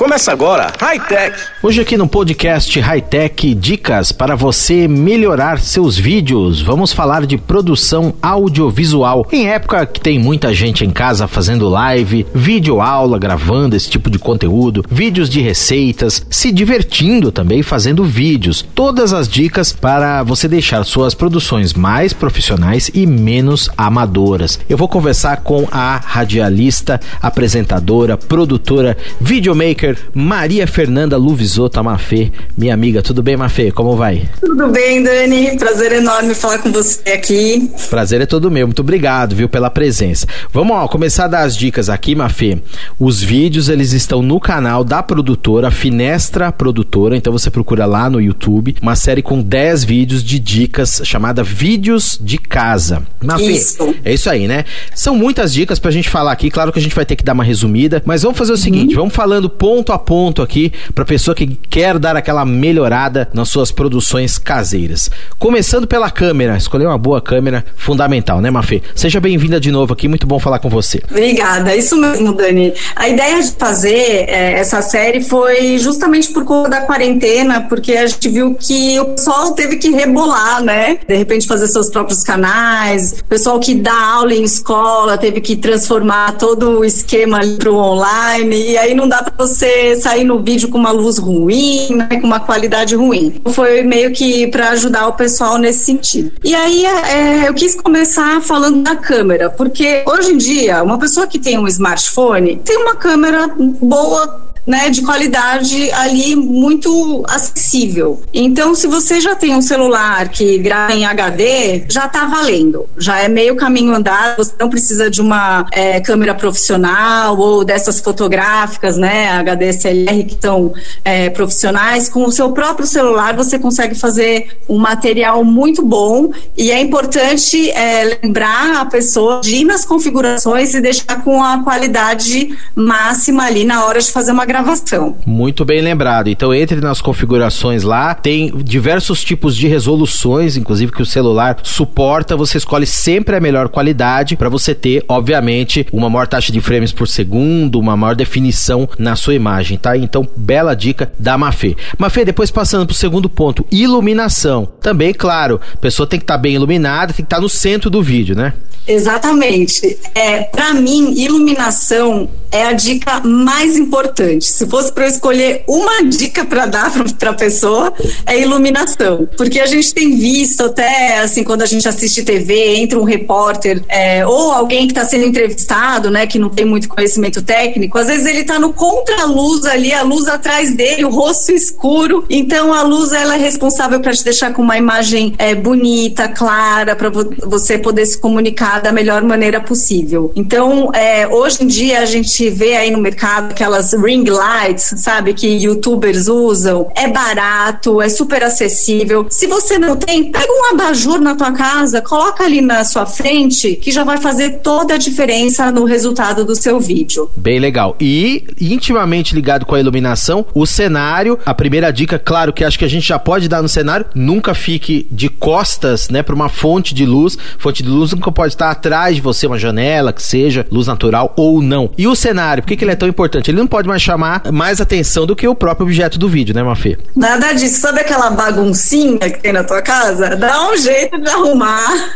Começa agora, High Tech. Hoje aqui no podcast High Tech dicas para você melhorar seus vídeos. Vamos falar de produção audiovisual. Em época que tem muita gente em casa fazendo live, vídeo aula, gravando esse tipo de conteúdo, vídeos de receitas, se divertindo também fazendo vídeos. Todas as dicas para você deixar suas produções mais profissionais e menos amadoras. Eu vou conversar com a radialista, apresentadora, produtora, videomaker Maria Fernanda Luvisota Mafê. Minha amiga, tudo bem, Mafê? Como vai? Tudo bem, Dani. Prazer enorme falar com você aqui. Prazer é todo meu. Muito obrigado, viu, pela presença. Vamos ó, começar a dar as dicas aqui, Mafê. Os vídeos, eles estão no canal da produtora Finestra Produtora, então você procura lá no YouTube, uma série com 10 vídeos de dicas chamada Vídeos de Casa. Mafê, isso. é isso aí, né? São muitas dicas pra gente falar aqui, claro que a gente vai ter que dar uma resumida, mas vamos fazer o seguinte, uhum. vamos falando ponto ponto a ponto aqui para pessoa que quer dar aquela melhorada nas suas produções caseiras. Começando pela câmera, escolher uma boa câmera fundamental, né, Mafê? Seja bem-vinda de novo aqui, muito bom falar com você. Obrigada, isso mesmo, Dani. A ideia de fazer é, essa série foi justamente por conta da quarentena, porque a gente viu que o pessoal teve que rebolar, né? De repente fazer seus próprios canais, o pessoal que dá aula em escola teve que transformar todo o esquema ali pro online, e aí não dá para você sair no vídeo com uma luz ruim, né, com uma qualidade ruim. Foi meio que para ajudar o pessoal nesse sentido. E aí é, eu quis começar falando da câmera, porque hoje em dia, uma pessoa que tem um smartphone tem uma câmera boa né, de qualidade ali muito acessível. Então, se você já tem um celular que grava em HD, já está valendo. Já é meio caminho andado, você não precisa de uma é, câmera profissional ou dessas fotográficas, né, HD SLR que são é, profissionais. Com o seu próprio celular você consegue fazer um material muito bom e é importante é, lembrar a pessoa de ir nas configurações e deixar com a qualidade máxima ali na hora de fazer uma gravação. Muito bem lembrado. Então entre nas configurações lá, tem diversos tipos de resoluções, inclusive que o celular suporta. Você escolhe sempre a melhor qualidade para você ter, obviamente, uma maior taxa de frames por segundo, uma maior definição na sua imagem, tá? Então, bela dica da Mafê. Mafê, depois passando para o segundo ponto, iluminação. Também, claro, a pessoa tem que estar tá bem iluminada, tem que estar tá no centro do vídeo, né? Exatamente. É, para mim, iluminação é a dica mais importante. Se fosse para eu escolher uma dica para dar para a pessoa, é iluminação. Porque a gente tem visto até, assim, quando a gente assiste TV, entra um repórter é, ou alguém que está sendo entrevistado, né, que não tem muito conhecimento técnico, às vezes ele está no contra-luz ali, a luz atrás dele, o rosto escuro. Então, a luz ela é responsável para te deixar com uma imagem é, bonita, clara, para vo você poder se comunicar da melhor maneira possível. Então, é, hoje em dia a gente vê aí no mercado aquelas ring lights, sabe, que youtubers usam. É barato, é super acessível. Se você não tem, pega um abajur na tua casa, coloca ali na sua frente, que já vai fazer toda a diferença no resultado do seu vídeo. Bem legal. E intimamente ligado com a iluminação, o cenário, a primeira dica, claro que acho que a gente já pode dar no cenário, nunca fique de costas, né, para uma fonte de luz. Fonte de luz nunca pode estar atrás de você, uma janela, que seja luz natural ou não. E o cenário, por que, que ele é tão importante? Ele não pode mais chamar mais atenção do que o próprio objeto do vídeo, né, Mafê? Nada disso. Sabe aquela baguncinha que tem na tua casa? Dá um jeito de arrumar,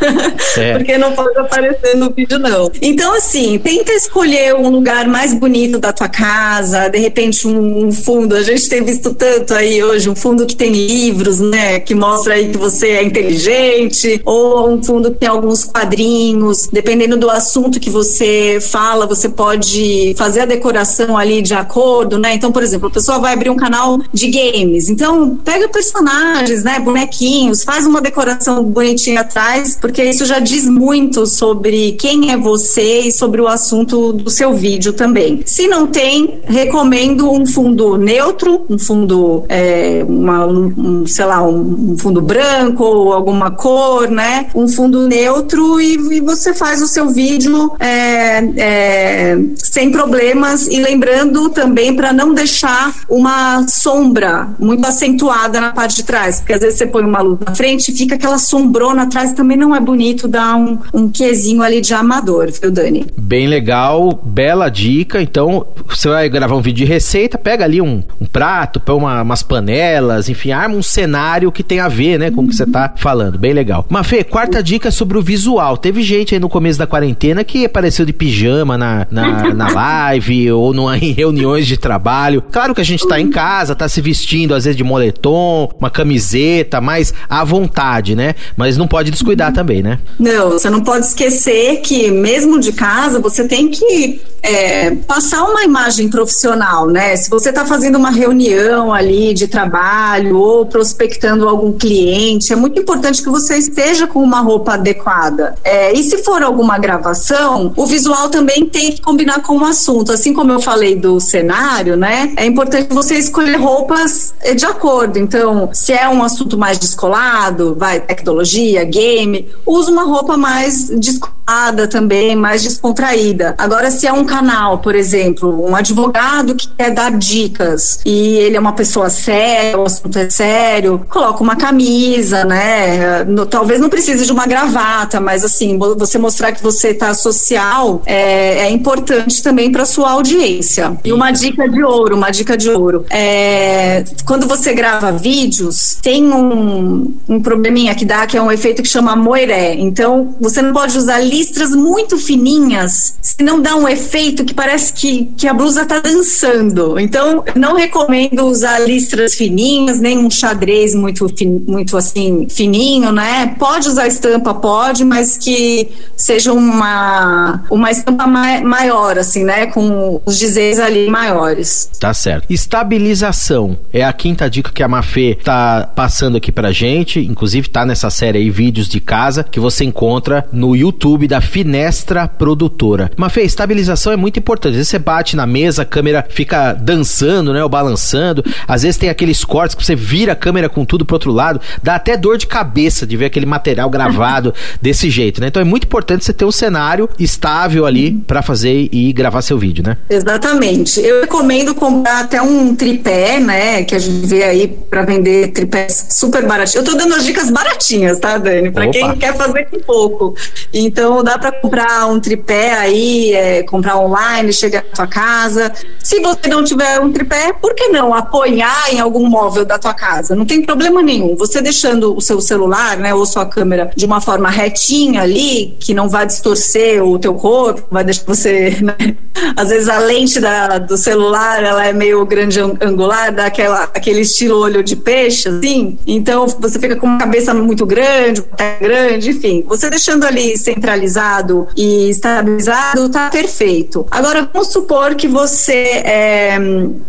é. porque não pode aparecer no vídeo, não. Então, assim, tenta escolher um lugar mais bonito da tua casa, de repente um, um fundo. A gente tem visto tanto aí hoje, um fundo que tem livros, né, que mostra aí que você é inteligente, ou um fundo que tem alguns quadrinhos dependendo do assunto que você fala, você pode fazer a decoração ali de acordo, né? Então, por exemplo, a pessoa vai abrir um canal de games, então pega personagens, né, bonequinhos, faz uma decoração bonitinha atrás, porque isso já diz muito sobre quem é você e sobre o assunto do seu vídeo também. Se não tem, recomendo um fundo neutro, um fundo, é, uma, um, sei lá, um, fundo branco ou alguma cor, né? Um fundo neutro e, e você você faz o seu vídeo é, é, sem problemas e lembrando também também para não deixar uma sombra muito acentuada na parte de trás, porque às vezes você põe uma luz na frente e fica aquela sombrona atrás, também não é bonito dar um, um quesinho ali de amador, viu, Dani? Bem legal, bela dica. Então, você vai gravar um vídeo de receita, pega ali um, um prato, põe uma, umas panelas, enfim, arma um cenário que tem a ver, né, com o que você tá falando. Bem legal. Mafê, quarta dica sobre o visual. Teve gente aí no começo da quarentena que apareceu de pijama na, na, na live ou numa, em reuniões de trabalho. Claro que a gente tá em casa, tá se vestindo às vezes de moletom, uma camiseta, mais à vontade, né? Mas não pode descuidar também, né? Não, você não pode esquecer que mesmo de casa você tem que é, passar uma imagem profissional, né? Se você está fazendo uma reunião ali de trabalho ou prospectando algum cliente, é muito importante que você esteja com uma roupa adequada. É, e se for alguma gravação, o visual também tem que combinar com o assunto. Assim como eu falei do cenário, né? É importante você escolher roupas é, de acordo. Então, se é um assunto mais descolado, vai tecnologia, game, usa uma roupa mais descolada também, mais descontraída. Agora, se é um canal, por exemplo, um advogado que quer dar dicas e ele é uma pessoa séria, o assunto é sério, coloca uma camisa, né? No, talvez não precise de uma gravata, mas assim, você mostrar que você está social é, é, importante também para sua audiência. E uma dica de ouro, uma dica de ouro. É, quando você grava vídeos, tem um, um probleminha que dá, que é um efeito que chama moiré. Então, você não pode usar listras muito fininhas, se não dá um efeito que parece que, que a blusa está dançando. Então, não recomendo usar listras fininhas, nem um xadrez muito, muito assim, fininho, né? Pode usar estampa, pode, mas que seja uma, uma estampa mai, maior, assim, né? Com os dizeres ali maiores. Tá certo. Estabilização é a quinta dica que a Mafê tá passando aqui pra gente. Inclusive, tá nessa série aí, vídeos de casa, que você encontra no YouTube da Finestra Produtora. Mafê, estabilização é muito importante. Às vezes você bate na mesa, a câmera fica dançando, né? Ou balançando. Às vezes tem aqueles cortes que você vira a câmera com tudo pro outro lado. Dá até dor de cabeça de ver aquele material gravado desse jeito, né? Então é muito importante você ter um cenário estável ali para fazer e gravar seu vídeo, né? Exatamente. Eu recomendo comprar até um tripé, né? Que a gente vê aí para vender tripés super baratinhos. Eu tô dando as dicas baratinhas, tá, Dani? Para quem quer fazer com pouco. Então dá para comprar um tripé aí, é, comprar online, chegar na tua casa. Se você não tiver um tripé, por que não apoiar em algum móvel da tua casa? Não tem problema nenhum. Você deixando o seu celular, né, ou sua câmera de uma forma retinha ali, que não vai distorcer o teu corpo, vai deixar você, né? Às vezes a lente da, do celular, ela é meio grande angular, dá aquela, aquele estilo olho de peixe, assim. Então você fica com uma cabeça muito grande, grande, enfim. Você deixando ali centralizado e estabilizado, tá perfeito. Agora, vamos supor que você é,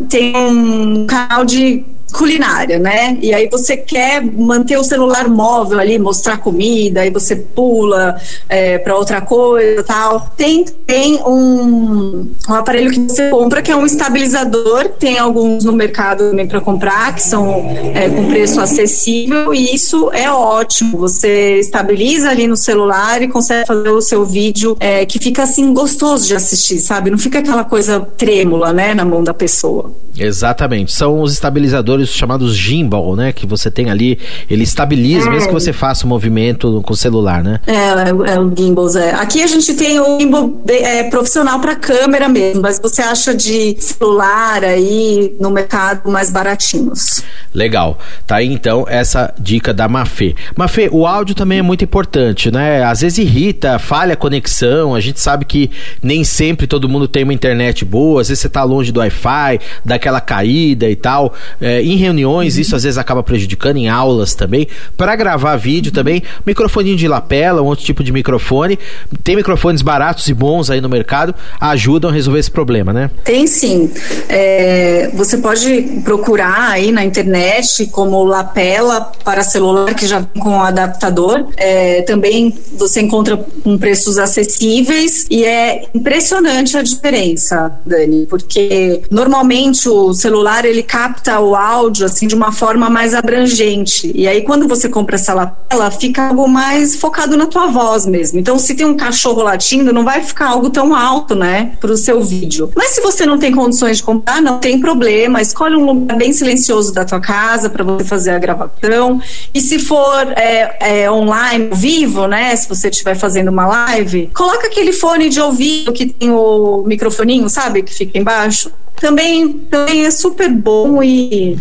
tem um canal de culinária, né? E aí você quer manter o celular móvel ali, mostrar comida, aí você pula é, para outra coisa tal. Tem, tem um, um aparelho que você compra que é um estabilizador, tem alguns no mercado também para comprar, que são é, com preço acessível, e isso é ótimo. Você estabiliza ali no celular e consegue fazer o seu vídeo é, que fica assim gostoso de assistir, sabe? Não fica aquela coisa trêmula, né, na mão da pessoa. Exatamente. São os estabilizadores chamados gimbal, né? Que você tem ali, ele estabiliza, é. mesmo que você faça o um movimento com o celular, né? É, é, é o gimbals, é. Aqui a gente tem o gimbal é, profissional para câmera mesmo, mas você acha de celular aí no mercado mais baratinhos. Legal. Tá aí então essa dica da Mafê. Mafê, o áudio também é muito importante, né? Às vezes irrita, falha a conexão, a gente sabe que nem sempre todo mundo tem uma internet boa, às vezes você tá longe do Wi-Fi, daqui aquela caída e tal. É, em reuniões, isso às vezes acaba prejudicando, em aulas também. Para gravar vídeo também, microfoninho de lapela, um outro tipo de microfone. Tem microfones baratos e bons aí no mercado, ajudam a resolver esse problema, né? Tem sim. É, você pode procurar aí na internet como lapela para celular que já vem com adaptador. É, também você encontra com preços acessíveis e é impressionante a diferença, Dani, porque normalmente o celular ele capta o áudio assim de uma forma mais abrangente e aí quando você compra essa lapela fica algo mais focado na tua voz mesmo. Então se tem um cachorro latindo não vai ficar algo tão alto, né, para o seu vídeo. Mas se você não tem condições de comprar, não tem problema. Escolhe um lugar bem silencioso da tua casa para você fazer a gravação. E se for é, é, online, vivo, né? Se você estiver fazendo uma live, coloca aquele fone de ouvido que tem o microfoninho, sabe? Que fica embaixo. Também, também é super bom e,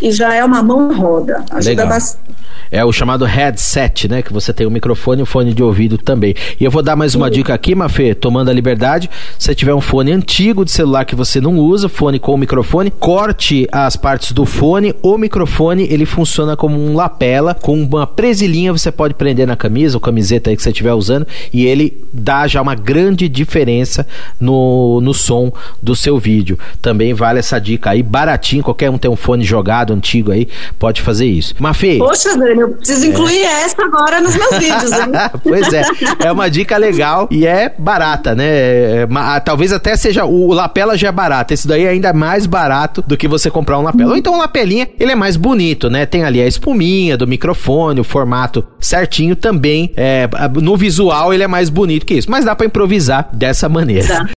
e já é uma mão roda. Ajuda Legal. bastante. É o chamado headset, né? Que você tem o microfone e o fone de ouvido também. E eu vou dar mais uma dica aqui, Mafê, tomando a liberdade. Se você tiver um fone antigo de celular que você não usa, fone com microfone, corte as partes do fone. O microfone, ele funciona como um lapela, com uma presilhinha você pode prender na camisa ou camiseta aí que você estiver usando e ele dá já uma grande diferença no, no som do seu vídeo. Também vale essa dica aí, baratinho, qualquer um tem um fone jogado antigo aí, pode fazer isso. Mafê, Poxa, Dani, eu preciso incluir essa agora nos meus vídeos, hein? pois é, é uma dica legal e é barata, né? É, ma- talvez até seja o, lapela já é barato, esse daí é ainda mais barato do que você comprar um lapela. Ou então um lapelinha, ele é mais bonito, né? Tem ali a espuminha do microfone, o formato certinho também. É, no visual ele é mais bonito que isso, mas dá pra improvisar dessa maneira. Tá.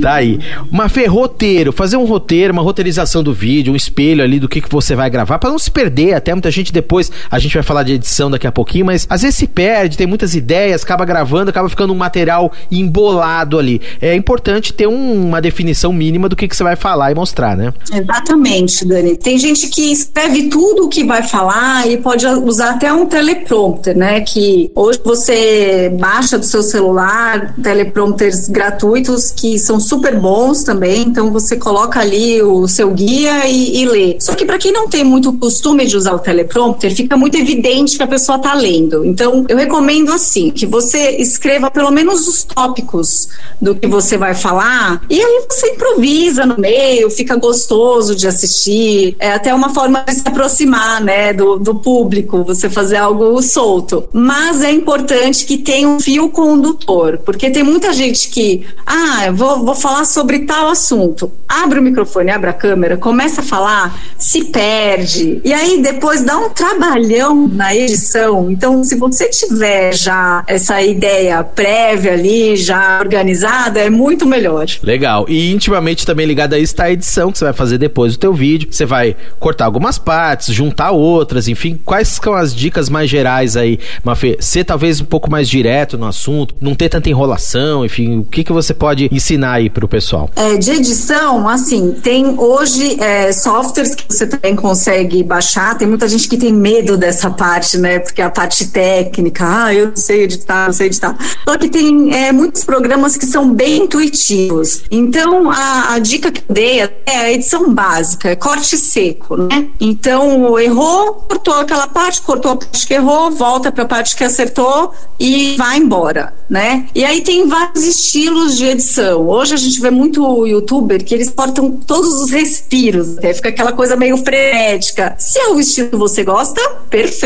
Tá aí. Uma roteiro, fazer um roteiro, uma roteirização do vídeo, um espelho ali do que, que você vai gravar, pra não se perder. Até muita gente depois, a gente vai falar de edição daqui a pouquinho, mas às vezes se perde, tem muitas ideias, acaba gravando, acaba ficando um material embolado ali. É importante ter um- uma definição mínima do que, que você vai falar e mostrar, né? Exatamente, Dani. Tem gente que escreve tudo o que vai falar e pode usar até um teleprompter, né? Que hoje você baixa do seu celular teleprompters gratuitos que são super bons também. Então você coloca ali o seu guia e, e lê. Só que para quem não tem muito costume de usar o teleprompter, fica muito evidente que a pessoa está lendo. Então eu recomendo assim que você escreva pelo menos os tópicos do que você vai falar e aí você improvisa no meio, fica gostoso de assistir. É até uma forma de se aproximar, né, do, do público, você fazer algo solto. Mas é importante que tenha um fio condutor, porque tem muita gente que, ah, vou, vou falar sobre tal assunto. Abre o microfone, abre a câmera, começa a falar, se perde. E aí depois dá um trabalhão na edição. Então, se você tiver já essa ideia prévia ali, já organizada, é muito melhor. Legal. E intimamente também ligado a isso está a edição que você vai fazer depois do teu vídeo. Você vai cortar algumas partes, juntar outras, enfim. Quais são as dicas mais gerais aí, Mafê? Ser talvez um pouco mais direto no assunto, não ter tanta enrolação, enfim. O que, que você pode ensinar aí pro pessoal? É, de edição, assim, tem hoje é, softwares que você também consegue baixar. Tem muita gente que tem medo dessa parte, né? Porque a parte técnica, ah, eu sei editar, não sei editar. Só que tem é, muitos programas que são bem intuitivos. Então, a, a dica que eu dei é a edição básica, é corte seco, né? Então, errou, cortou aquela parte, cortou a parte que errou, volta para a parte que acertou e vai embora, né? E aí tem vários estilos de edição. Hoje a gente vê muito youtuber que eles cortam todos os respiros, até fica aquela coisa meio frenética. Se é o estilo que você gosta, perfeito,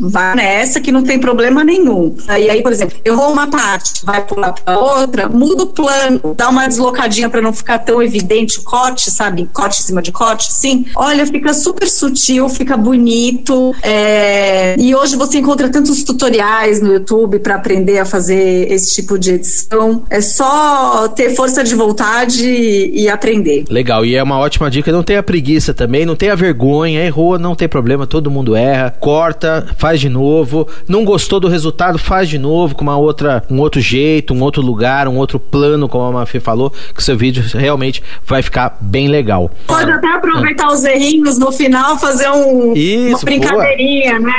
vai nessa que não tem problema nenhum. Aí, aí por exemplo, errou uma parte, vai pular para outra, muda o plano, dá uma deslocadinha para não ficar tão evidente o corte, sabe? Corte em cima de corte, sim. Olha, fica super sutil, fica bonito. é, E hoje você encontra tantos tutoriais no YouTube para aprender a fazer esse tipo de edição. É só ter força de vontade e aprender. Legal, e é uma ótima dica. Não tenha preguiça também, não tenha vergonha, errou, não tem problema, todo mundo erra. Corta, faz de novo. Não gostou do resultado, faz de novo com uma outra, um outro jeito, um outro lugar, um outro plano, como a Mafê falou, que o seu vídeo realmente vai ficar bem legal. Pode até aproveitar os errinhos no final, fazer um, Isso, uma brincadeirinha, né?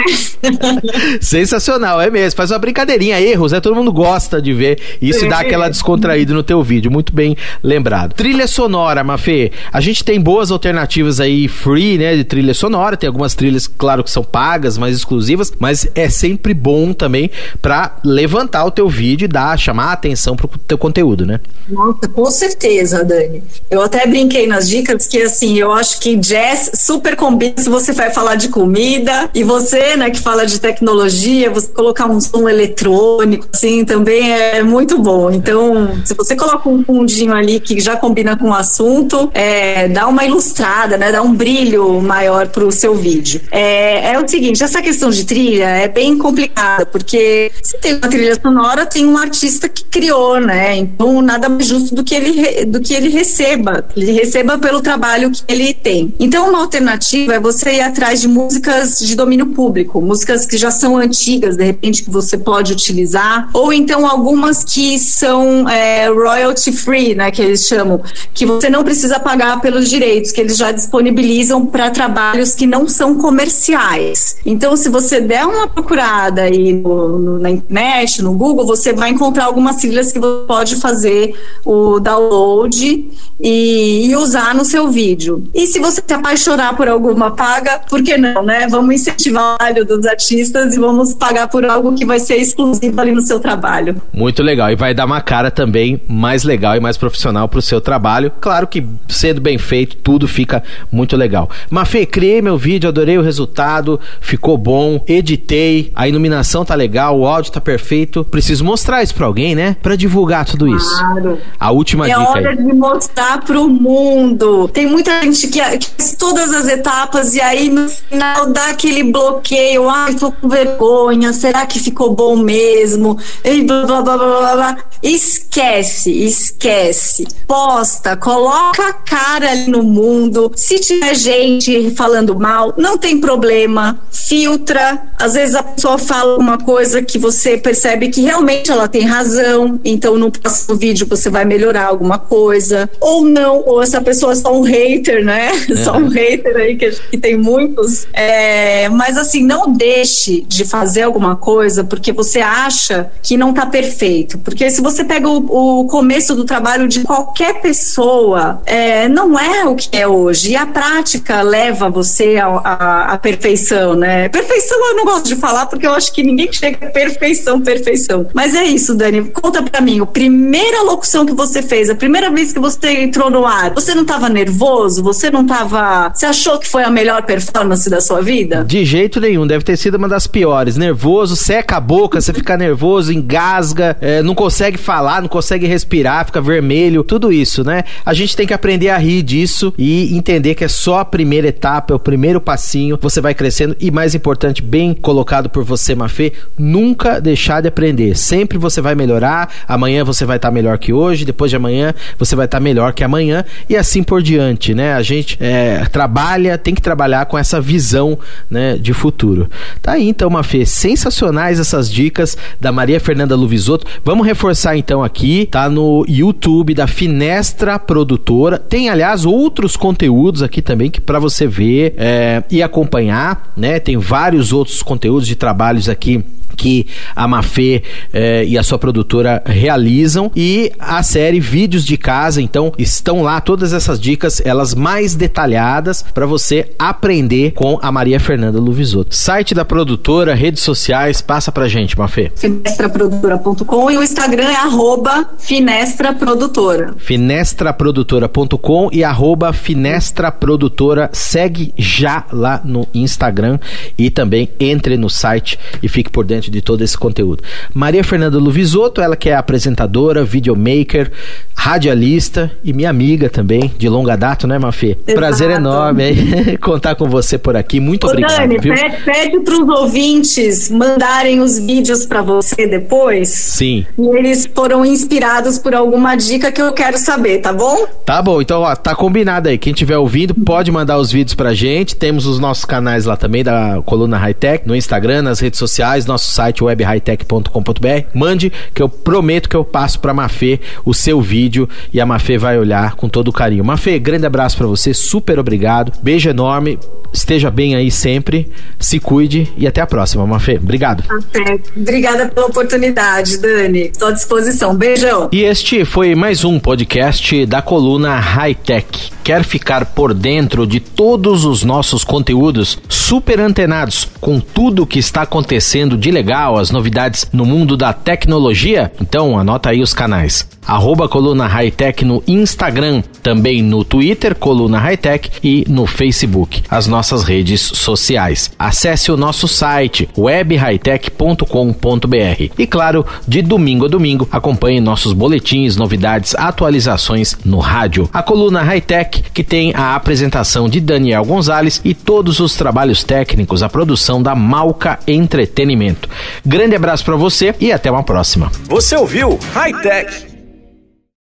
Sensacional, é mesmo. Faz uma brincadeirinha, erros, né? Todo mundo gosta de ver. Isso Sim. dá aquela descontraída no teu vídeo. Muito bem lembrado. Trilha sonora, Mafê. A gente tem boas alternativas aí free, né? De trilha sonora. Tem algumas trilhas, claro, que são pagas, mais exclusivas, mas é sempre bom também para levantar o teu vídeo e dar, chamar a atenção pro teu conteúdo, né? Nossa, com certeza, Dani. Eu até brinquei nas dicas que assim, eu acho que jazz super combina se você vai falar de comida e você, né, que fala de tecnologia, você colocar um som eletrônico, assim, também é muito bom. Então, se você coloca um fundinho ali que já combina com o assunto, é, dá uma ilustrada, né, dá um brilho maior pro seu vídeo. É, é o seguinte, essa questão de trilha é bem complicada, porque se tem uma trilha sonora, tem um artista que criou, né? Então, nada mais justo do que ele, do que ele receba, ele receba pelo trabalho que ele tem. Então, uma alternativa é você ir atrás de músicas de domínio público, músicas que já são antigas, de repente que você pode utilizar, ou então algumas que são é, royalty free, né, que eles chamam, que você não precisa pagar pelos direitos, que eles já disponibilizam para trabalhos que não são comerciais. Então, se você der uma procurada aí no, no, na internet, no Google, você vai encontrar algumas siglas que você pode fazer o download e, e, usar no seu vídeo. E se você se apaixonar por alguma paga, por que não, né? Vamos incentivar o trabalho dos artistas e vamos pagar por algo que vai ser exclusivo ali no seu trabalho. Muito legal. E vai dar uma cara também mais legal e mais profissional para o seu trabalho. Claro que sendo bem feito, tudo fica muito legal. Mafê, criei meu vídeo, adorei o resultado, ficou bom, editei, a iluminação tá legal, o áudio tá perfeito. Preciso mostrar isso para alguém, né? Para divulgar tudo isso. Claro. A última é dica. É hora aí. de mostrar pro mundo. Tem muita gente que, que faz todas as etapas e aí no final dá aquele bloqueio. Ai, tô com vergonha. Será que ficou bom mesmo? E blá blá blá blá blá. Esquece, esquece. Posta, coloca a cara ali no mundo. Se tiver gente falando mal, não tem problema. Filtra. Às vezes a pessoa fala uma coisa que você percebe que realmente ela tem razão. Então no próximo vídeo você vai melhorar alguma coisa. Ou não, ou essa pessoa é só um hater, né? É. Só um hater aí que, que tem muitos. É, mas assim, não deixe de fazer alguma coisa porque você acha que não tá perfeito. Porque se você pega o, o começo do trabalho de qualquer pessoa, é, não é o que é hoje. E a prática leva você à perfeição, né? Perfeição eu não gosto de falar porque eu acho que ninguém chega a perfeição, perfeição. Mas é isso, Dani. Conta pra mim, a primeira locução que você fez, a primeira vez que você entrou no ar, você não tava nervoso? Você não tava. Você achou que foi a melhor performance da sua vida? De jeito nenhum, deve ter sido uma das piores. Nervoso, seca a boca, você fica nervoso, engasga, é, não consegue falar, não consegue respirar, fica vermelho, tudo isso, né? A gente tem que aprender a rir disso e entender que é só a primeira etapa, é o primeiro passinho, você vai crescendo e mais importante, bem colocado por você, Mafê, nunca deixar de aprender. Sempre você vai melhorar, amanhã você vai estar tá melhor que hoje, depois de amanhã você vai estar tá melhor que amanhã e assim por diante, né? A gente é, trabalha, tem que trabalhar com essa visão, né, de futuro. Tá aí então, Mafê, sensacionais essas dicas da Maria Fernanda Luvisoto. Vamos reforçar então aqui, tá no YouTube da Finestra Produtora. Tem, aliás, outros conteúdos aqui também que para você ver é, e acompanhar, né? Tem vários outros conteúdos de trabalhos aqui que a Mafê eh, e a sua produtora realizam e a série Vídeos de Casa, então estão lá todas essas dicas, elas mais detalhadas para você aprender com a Maria Fernanda Luvisoto. Site da produtora, redes sociais, passa pra gente, Mafê. Finestraprodutora.com e o Instagram é arroba finestraprodutora. Finestraprodutora.com e arroba finestraprodutora. Segue já lá no Instagram e também entre no site e fique por dentro de todo esse conteúdo. Maria Fernanda Luvisoto, ela que é apresentadora, videomaker, radialista e minha amiga também, de longa data, né, Mafê? Exato. Prazer enorme aí, contar com você por aqui. Muito Ô, obrigado. Dani, viu? pede, pede para os ouvintes mandarem os vídeos para você depois. Sim. E eles foram inspirados por alguma dica que eu quero saber, tá bom? Tá bom, então ó, tá combinado aí. Quem estiver ouvindo pode mandar os vídeos pra gente. Temos os nossos canais lá também da Coluna High Tech, no Instagram, nas redes sociais, nosso site webhightech.com.br. Mande que eu prometo que eu passo para Mafê o seu vídeo e a Mafê vai olhar com todo carinho. Mafê, grande abraço para você, super obrigado. Beijo enorme. esteja bem aí sempre, se cuide e até a próxima, Mafê. Obrigado. Até. Obrigada pela oportunidade, Dani. Estou à disposição. Beijão. E este foi mais um podcast da coluna High Tech. Quer ficar por dentro de todos os nossos conteúdos super antenados com tudo o que está acontecendo de legal, as novidades no mundo da tecnologia? Então anota aí os canais. Arroba Coluna High Tech no Instagram, também no Twitter, Coluna High Tech e no Facebook, as nossas redes sociais. Acesse o nosso site webhightech.com.br e claro, de domingo a domingo acompanhe nossos boletins, novidades, atualizações no rádio. A Coluna High Tech que tem a apresentação de Daniel Gonzalez e todos os trabalhos técnicos, a produção da Malca Entretenimento. Grande abraço para você e até uma próxima. Você ouviu High Tech